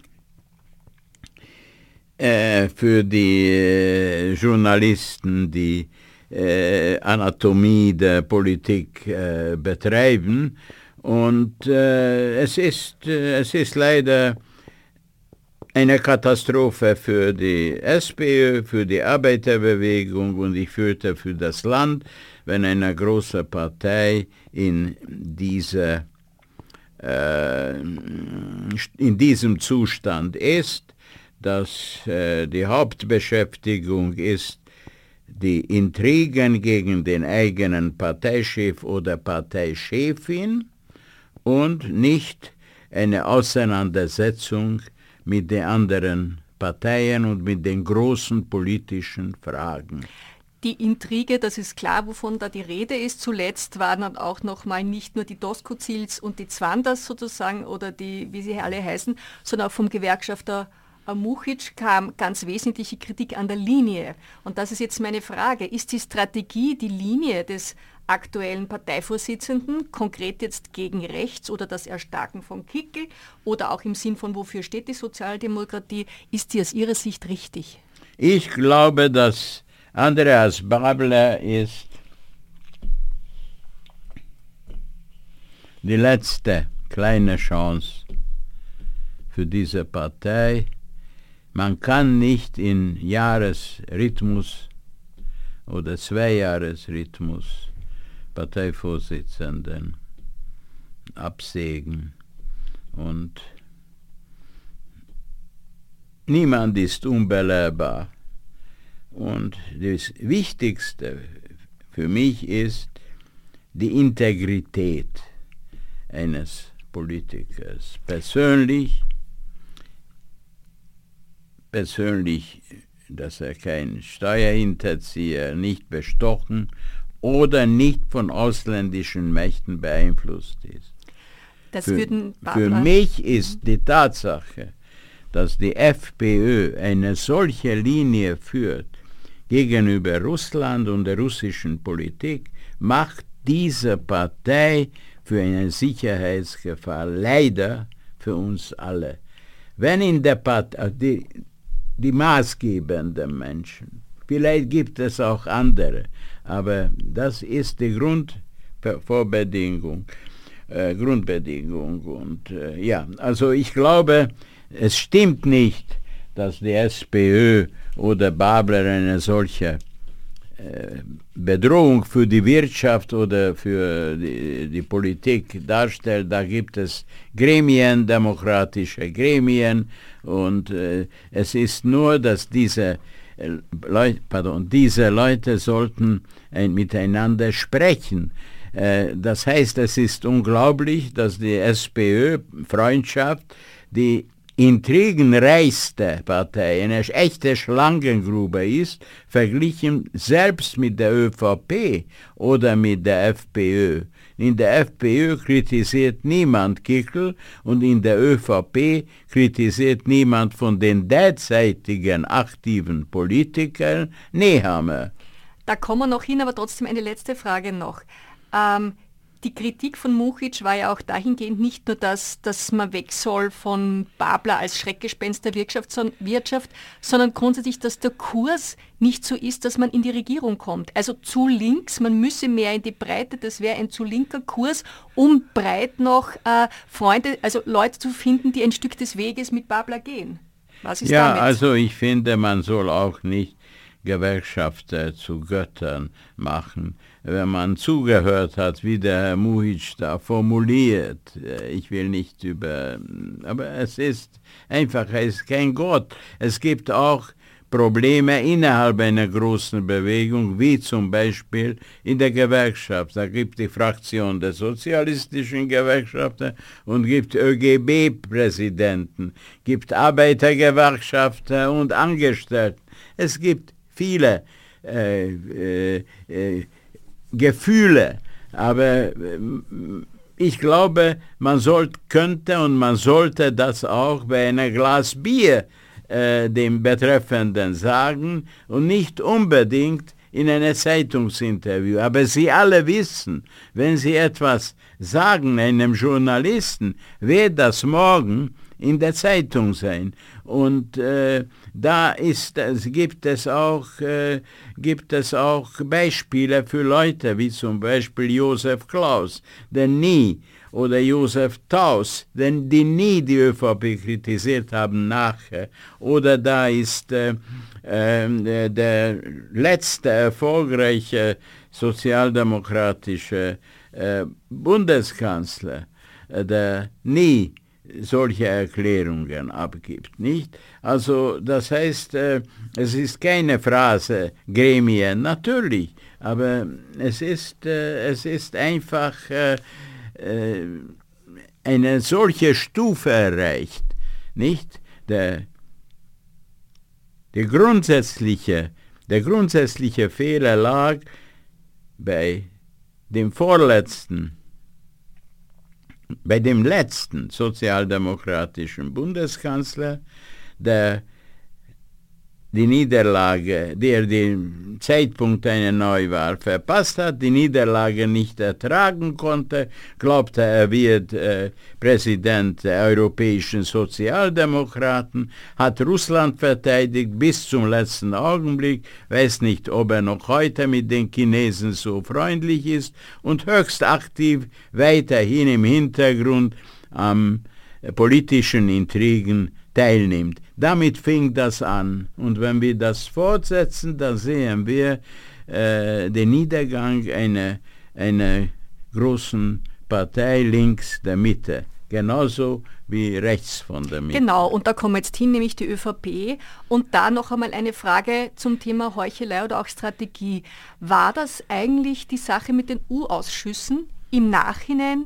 äh, für die äh, Journalisten, die äh, Anatomie der Politik äh, betreiben. Und äh, es, ist, es ist leider eine Katastrophe für die SPÖ, für die Arbeiterbewegung und ich fürchte für das Land, wenn eine große Partei in, diese, in diesem Zustand ist, dass die Hauptbeschäftigung ist, die Intrigen gegen den eigenen Parteichef oder Parteichefin und nicht eine Auseinandersetzung mit den anderen Parteien und mit den großen politischen Fragen. Die Intrige, das ist klar, wovon da die Rede ist. Zuletzt waren dann auch noch mal nicht nur die Doskozils und die Zwandas sozusagen oder die, wie sie alle heißen, sondern auch vom Gewerkschafter Muchic kam ganz wesentliche Kritik an der Linie. Und das ist jetzt meine Frage. Ist die Strategie, die Linie des aktuellen Parteivorsitzenden, konkret jetzt gegen rechts oder das Erstarken von Kickel oder auch im Sinn von wofür steht die Sozialdemokratie, ist die aus Ihrer Sicht richtig? Ich glaube, dass Andreas Babler ist die letzte kleine Chance für diese Partei man kann nicht in Jahresrhythmus oder Zweijahresrhythmus Parteivorsitzenden absägen. Und niemand ist unbelehrbar. Und das Wichtigste für mich ist die Integrität eines Politikers. Persönlich persönlich, dass er kein Steuerhinterzieher, nicht bestochen oder nicht von ausländischen Mächten beeinflusst ist. Für, für mich ist die Tatsache, dass die FPÖ eine solche Linie führt gegenüber Russland und der russischen Politik, macht diese Partei für eine Sicherheitsgefahr leider für uns alle. Wenn in der Partei, die, die maßgebenden Menschen. Vielleicht gibt es auch andere, aber das ist die Grundvorbedingung, äh, Grundbedingung. Und äh, ja, also ich glaube, es stimmt nicht, dass die SPÖ oder Babler eine solche Bedrohung für die Wirtschaft oder für die, die, Politik darstellt. Da gibt es Gremien, demokratische Gremien und äh, es ist nur, dass diese, äh, Leute, pardon, diese Leute sollten äh, miteinander sprechen. Äh, das heißt, es ist unglaublich, dass die SPÖ-Freundschaft die intrigenreichste Partei, eine echte Schlangengrube ist, verglichen selbst mit der ÖVP oder mit der FPÖ. In der FPÖ kritisiert niemand Kickel und in der ÖVP kritisiert niemand von den derzeitigen aktiven Politikern Nehammer. Da kommen wir noch hin, aber trotzdem eine letzte Frage noch. Ähm, die Kritik von Muchic war ja auch dahingehend nicht nur, dass, dass man weg soll von Babler als Schreckgespenst der Wirtschaft, sondern grundsätzlich, dass der Kurs nicht so ist, dass man in die Regierung kommt. Also zu links, man müsse mehr in die Breite, das wäre ein zu linker Kurs, um breit noch äh, Freunde, also Leute zu finden, die ein Stück des Weges mit Babler gehen. Was ist ja, damit? also ich finde, man soll auch nicht Gewerkschafter zu Göttern machen wenn man zugehört hat, wie der Herr Muhic da formuliert. Äh, ich will nicht über, aber es ist einfach, er ist kein Gott. Es gibt auch Probleme innerhalb einer großen Bewegung, wie zum Beispiel in der Gewerkschaft. Da gibt die Fraktion der sozialistischen Gewerkschaften und gibt ÖGB-Präsidenten, gibt Arbeitergewerkschaften und Angestellten. Es gibt viele äh, äh, äh Gefühle, aber ich glaube, man sollt, könnte und man sollte das auch bei einem Glas Bier äh, dem Betreffenden sagen und nicht unbedingt in einem Zeitungsinterview. Aber Sie alle wissen, wenn Sie etwas sagen einem Journalisten, wird das morgen in der Zeitung sein. Und äh, da ist, es, gibt, es auch, äh, gibt es auch Beispiele für Leute, wie zum Beispiel Josef Klaus, der nie, oder Josef Taus, denn die nie die ÖVP kritisiert haben nachher. Oder da ist äh, äh, der letzte erfolgreiche sozialdemokratische äh, Bundeskanzler, äh, der nie solche Erklärungen abgibt, nicht? Also das heißt, äh, es ist keine Phrase Gremien, natürlich, aber es ist, äh, es ist einfach äh, eine solche Stufe erreicht, nicht? Der, der, grundsätzliche, der grundsätzliche Fehler lag bei dem vorletzten bei dem letzten sozialdemokratischen Bundeskanzler, der die Niederlage, der den Zeitpunkt einer Neuwahl verpasst hat, die Niederlage nicht ertragen konnte, glaubte, er wird äh, Präsident der europäischen Sozialdemokraten, hat Russland verteidigt bis zum letzten Augenblick, weiß nicht, ob er noch heute mit den Chinesen so freundlich ist und höchst aktiv weiterhin im Hintergrund am politischen Intrigen teilnimmt. Damit fing das an. Und wenn wir das fortsetzen, dann sehen wir äh, den Niedergang einer, einer großen Partei links der Mitte. Genauso wie rechts von der Mitte. Genau, und da kommen jetzt hin, nämlich die ÖVP. Und da noch einmal eine Frage zum Thema Heuchelei oder auch Strategie. War das eigentlich die Sache mit den U-Ausschüssen im Nachhinein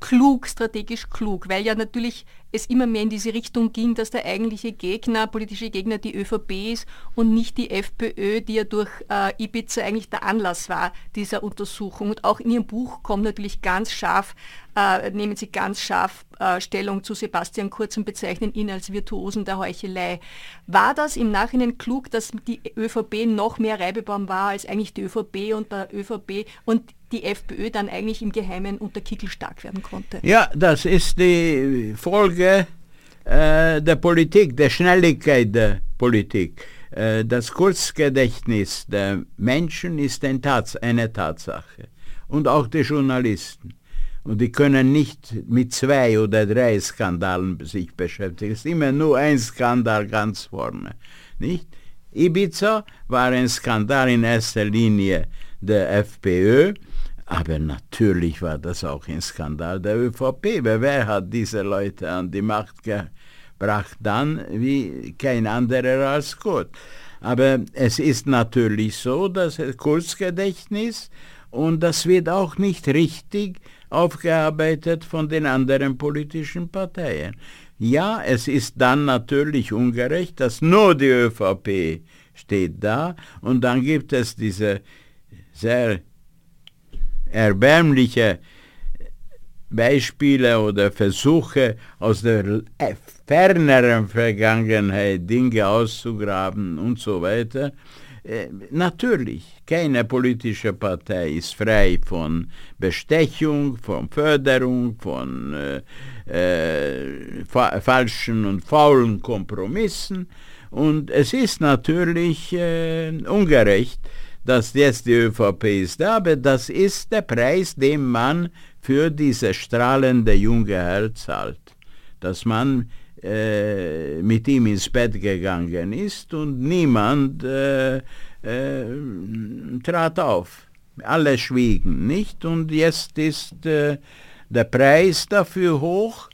klug, strategisch klug, weil ja natürlich es immer mehr in diese Richtung ging, dass der eigentliche Gegner, politische Gegner die ÖVP ist und nicht die FPÖ, die ja durch äh, Ibiza eigentlich der Anlass war dieser Untersuchung. Und auch in Ihrem Buch kommt natürlich ganz scharf, äh, nehmen Sie ganz scharf äh, Stellung zu Sebastian Kurz und bezeichnen ihn als Virtuosen der Heuchelei. War das im Nachhinein klug, dass die ÖVP noch mehr Reibebaum war als eigentlich die ÖVP und der ÖVP und die FPÖ dann eigentlich im Geheimen unter Kickel stark werden konnte? Ja, das ist die Folge äh, der Politik, der Schnelligkeit der Politik. Äh, das Kurzgedächtnis der Menschen ist Tats eine Tatsache und auch der Journalisten. Und die können nicht mit zwei oder drei Skandalen sich beschäftigen. Es ist immer nur ein Skandal ganz vorne. Nicht? Ibiza war ein Skandal in erster Linie der FPÖ, aber natürlich war das auch ein Skandal der ÖVP. Wer hat diese Leute an die Macht gebracht dann wie kein anderer als Gott? Aber es ist natürlich so, dass Kurzgedächtnis und das wird auch nicht richtig aufgearbeitet von den anderen politischen Parteien. Ja, es ist dann natürlich ungerecht, dass nur die ÖVP steht da und dann gibt es diese sehr erbärmliche Beispiele oder Versuche aus der ferneren Vergangenheit Dinge auszugraben und so weiter. Äh, natürlich, keine politische Partei ist frei von Bestechung, von Förderung, von äh, äh, fa falschen und faulen Kompromissen. Und es ist natürlich äh, ungerecht, dass jetzt die ÖVP ist, aber das ist der Preis, den man für diese strahlende junge Herr zahlt. Dass man äh, mit ihm ins Bett gegangen ist und niemand äh, äh, trat auf. Alle schwiegen, nicht? Und jetzt ist äh, der Preis dafür hoch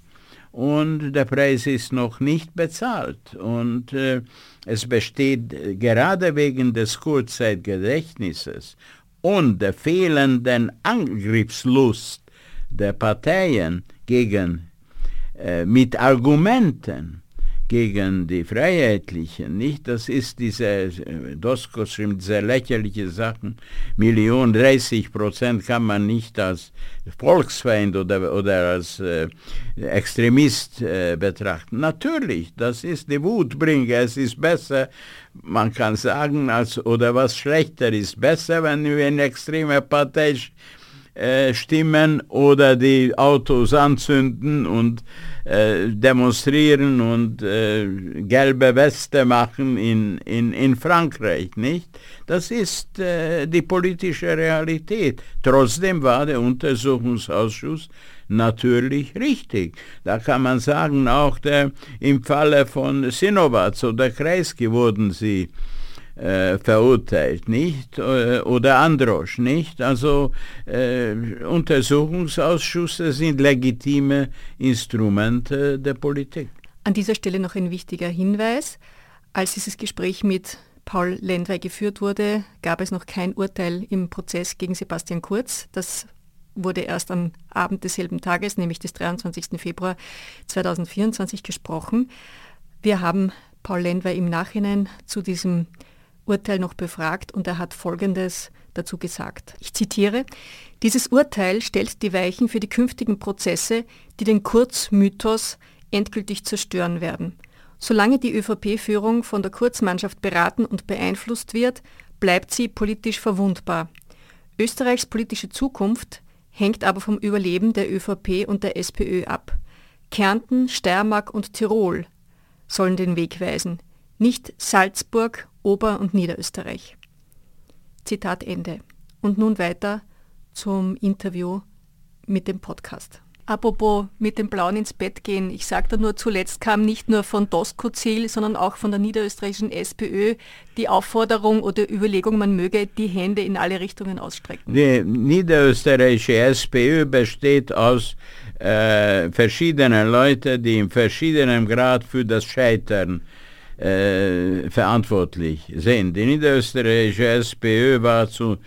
und der Preis ist noch nicht bezahlt. Und äh, es besteht gerade wegen des Kurzzeitgedächtnisses und der fehlenden Angriffslust der Parteien gegen äh, mit Argumenten gegen die Freiheitlichen, nicht? Das ist diese, Dosko schreibt sehr lächerliche Sachen, Million, 30 Prozent kann man nicht als Volksfeind oder, oder als äh, Extremist äh, betrachten. Natürlich, das ist die Wutbringer, es ist besser, man kann sagen, als, oder was schlechter ist, besser, wenn wir eine extreme Partei äh, stimmen oder die Autos anzünden und äh, demonstrieren und äh, gelbe Weste machen in, in, in Frankreich, nicht? Das ist äh, die politische Realität. Trotzdem war der Untersuchungsausschuss natürlich richtig. Da kann man sagen, auch der, im Falle von Sinovac oder Kreisky wurden sie äh, verurteilt, nicht? Äh, oder Androsch, nicht? Also äh, Untersuchungsausschüsse sind legitime Instrumente der Politik. An dieser Stelle noch ein wichtiger Hinweis. Als dieses Gespräch mit Paul Lendwey geführt wurde, gab es noch kein Urteil im Prozess gegen Sebastian Kurz. Das wurde erst am Abend desselben Tages, nämlich des 23. Februar 2024, gesprochen. Wir haben Paul Lendwey im Nachhinein zu diesem Urteil noch befragt und er hat Folgendes dazu gesagt. Ich zitiere, dieses Urteil stellt die Weichen für die künftigen Prozesse, die den Kurz-Mythos endgültig zerstören werden. Solange die ÖVP-Führung von der Kurzmannschaft beraten und beeinflusst wird, bleibt sie politisch verwundbar. Österreichs politische Zukunft hängt aber vom Überleben der ÖVP und der SPÖ ab. Kärnten, Steiermark und Tirol sollen den Weg weisen, nicht Salzburg Ober- und Niederösterreich. Zitat Ende. Und nun weiter zum Interview mit dem Podcast. Apropos mit dem Blauen ins Bett gehen. Ich sage da nur, zuletzt kam nicht nur von Doskozil, sondern auch von der niederösterreichischen SPÖ die Aufforderung oder Überlegung, man möge die Hände in alle Richtungen ausstrecken. Die niederösterreichische SPÖ besteht aus äh, verschiedenen Leuten, die in verschiedenem Grad für das Scheitern äh, verantwortlich sind. Die niederösterreichische SPÖ war zu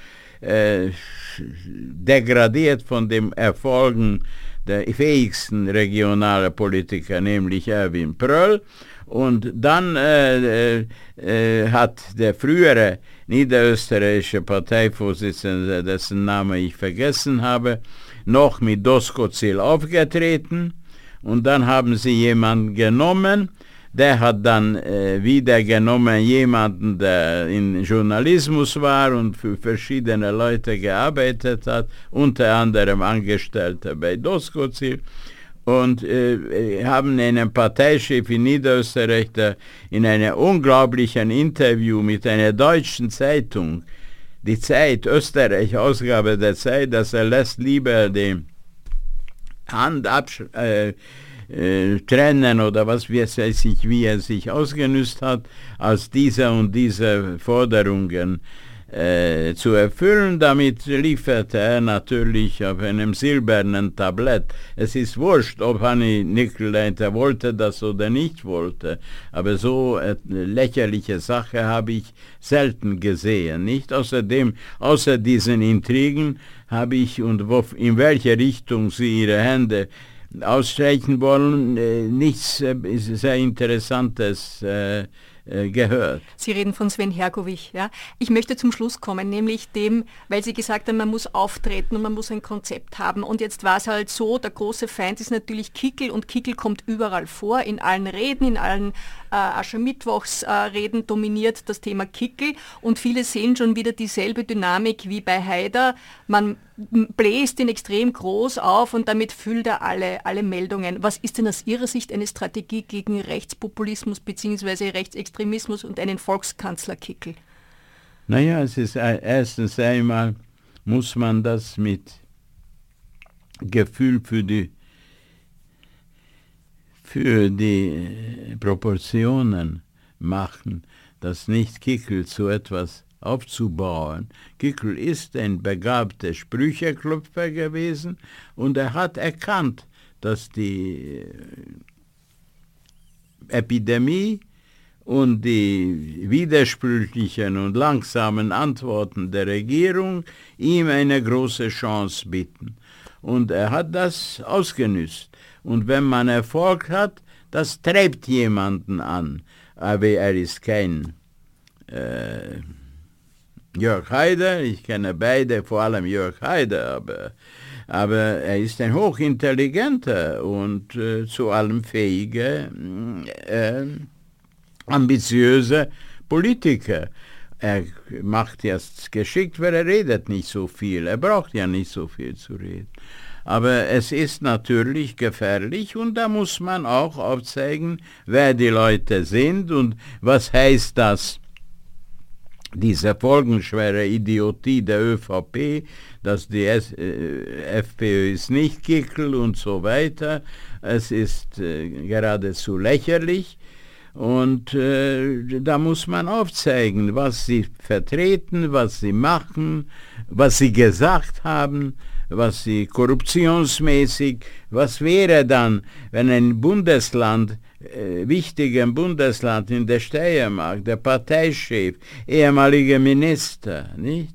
äh, degradiert von den Erfolgen der fähigsten regionalen Politiker, nämlich Erwin Pröll. Und dann äh, äh, hat der frühere niederösterreichische Parteivorsitzende, dessen Name ich vergessen habe, noch mit Doskozil aufgetreten. Und dann haben sie jemanden genommen, der hat dann äh, wieder genommen jemanden, der in Journalismus war und für verschiedene Leute gearbeitet hat, unter anderem Angestellter bei Doskozil und äh, haben einen Parteichef in Niederösterreich, der in einem unglaublichen Interview mit einer deutschen Zeitung, die Zeit, Österreich, Ausgabe der Zeit, dass er lässt lieber die Hand absch äh, äh, trennen oder was weiß ich, wie er sich ausgenützt hat, als diese und diese Forderungen äh, zu erfüllen. Damit lieferte er natürlich auf einem silbernen Tablett. Es ist wurscht, ob Hanni Nickelleiter wollte das oder nicht wollte, aber so eine lächerliche Sache habe ich selten gesehen. Nicht außerdem, außer diesen Intrigen habe ich und wo, in welche Richtung sie ihre Hände ausstreichen wollen, äh, nichts äh, sehr Interessantes äh, gehört. Sie reden von Sven Hergovich. Ja? Ich möchte zum Schluss kommen, nämlich dem, weil Sie gesagt haben, man muss auftreten und man muss ein Konzept haben. Und jetzt war es halt so, der große Feind ist natürlich Kickel und Kickel kommt überall vor, in allen Reden, in allen Aschermittwochsreden äh, dominiert das Thema Kickel und viele sehen schon wieder dieselbe Dynamik wie bei Haider. Man bläst ihn extrem groß auf und damit füllt er alle, alle Meldungen. Was ist denn aus Ihrer Sicht eine Strategie gegen Rechtspopulismus bzw. Rechtsextremismus und einen Volkskanzlerkickel? Naja, es ist äh, erstens einmal muss man das mit Gefühl für die für die Proportionen machen, dass nicht Kickel zu etwas aufzubauen. Kickel ist ein begabter Sprücheklopfer gewesen und er hat erkannt, dass die äh, Epidemie und die widersprüchlichen und langsamen Antworten der Regierung ihm eine große Chance bieten. Und er hat das ausgenützt. Und wenn man Erfolg hat, Das treibt jemanden an. Aber er ist kein äh, Jörg Haider, ich kenne beide, vor allem Jörg Haider, aber, aber er ist ein hochintelligenter und äh, zu allem fähiger, äh, ambitiöser Politiker. Er macht jetzt geschickt, weil er redet nicht so viel. Er braucht ja nicht so viel zu reden. Aber es ist natürlich gefährlich und da muss man auch aufzeigen, wer die Leute sind und was heißt das diese folgenschwere Idiotie der ÖVP, dass die S äh, FPÖ ist nicht Kickel und so weiter. Es ist äh, geradezu lächerlich. Und äh, da muss man aufzeigen, was sie vertreten, was sie machen, was sie gesagt haben, was sie korruptionsmäßig, was wäre dann, wenn ein Bundesland äh, wichtigen Bundesland in der Steiermark, der Parteichef, ehemaliger Minister, nicht?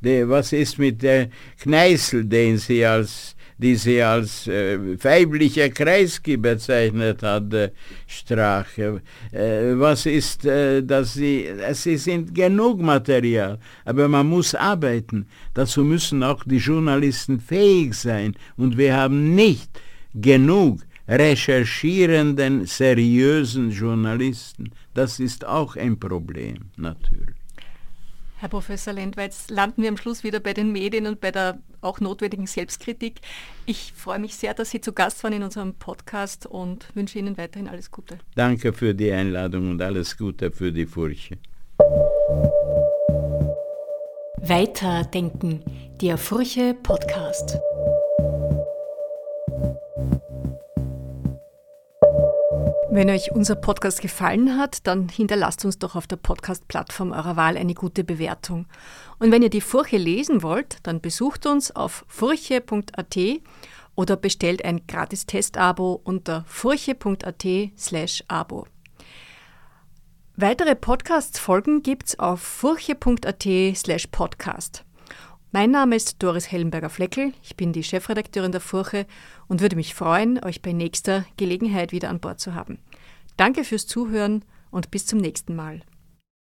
Der, was ist mit der Kneißl, den sie als, die sie als äh, weiblicher Kreisky bezeichnet hat, der Strache? Äh, was ist, äh, dass sie, es sind genug Material, aber man muss arbeiten. Dazu müssen auch die Journalisten fähig sein und wir haben nicht genug recherchierenden, seriösen Journalisten. Das ist auch ein Problem, natürlich. Herr Professor Lendweitz, landen wir am Schluss wieder bei den Medien und bei der auch notwendigen Selbstkritik. Ich freue mich sehr, dass Sie zu Gast waren in unserem Podcast und wünsche Ihnen weiterhin alles Gute. Danke für die Einladung und alles Gute für die Furche. Weiterdenken, der Furche Podcast. Wenn euch unser Podcast gefallen hat, dann hinterlasst uns doch auf der Podcast-Plattform eurer Wahl eine gute Bewertung. Und wenn ihr die Furche lesen wollt, dann besucht uns auf furche.at oder bestellt ein gratis Testabo unter furche.at slash abo. Weitere Podcasts-Folgen gibt's auf furche.at slash podcast. Mein Name ist Doris Hellenberger-Fleckel, ich bin die Chefredakteurin der Furche und würde mich freuen, euch bei nächster Gelegenheit wieder an Bord zu haben. Danke fürs Zuhören und bis zum nächsten Mal.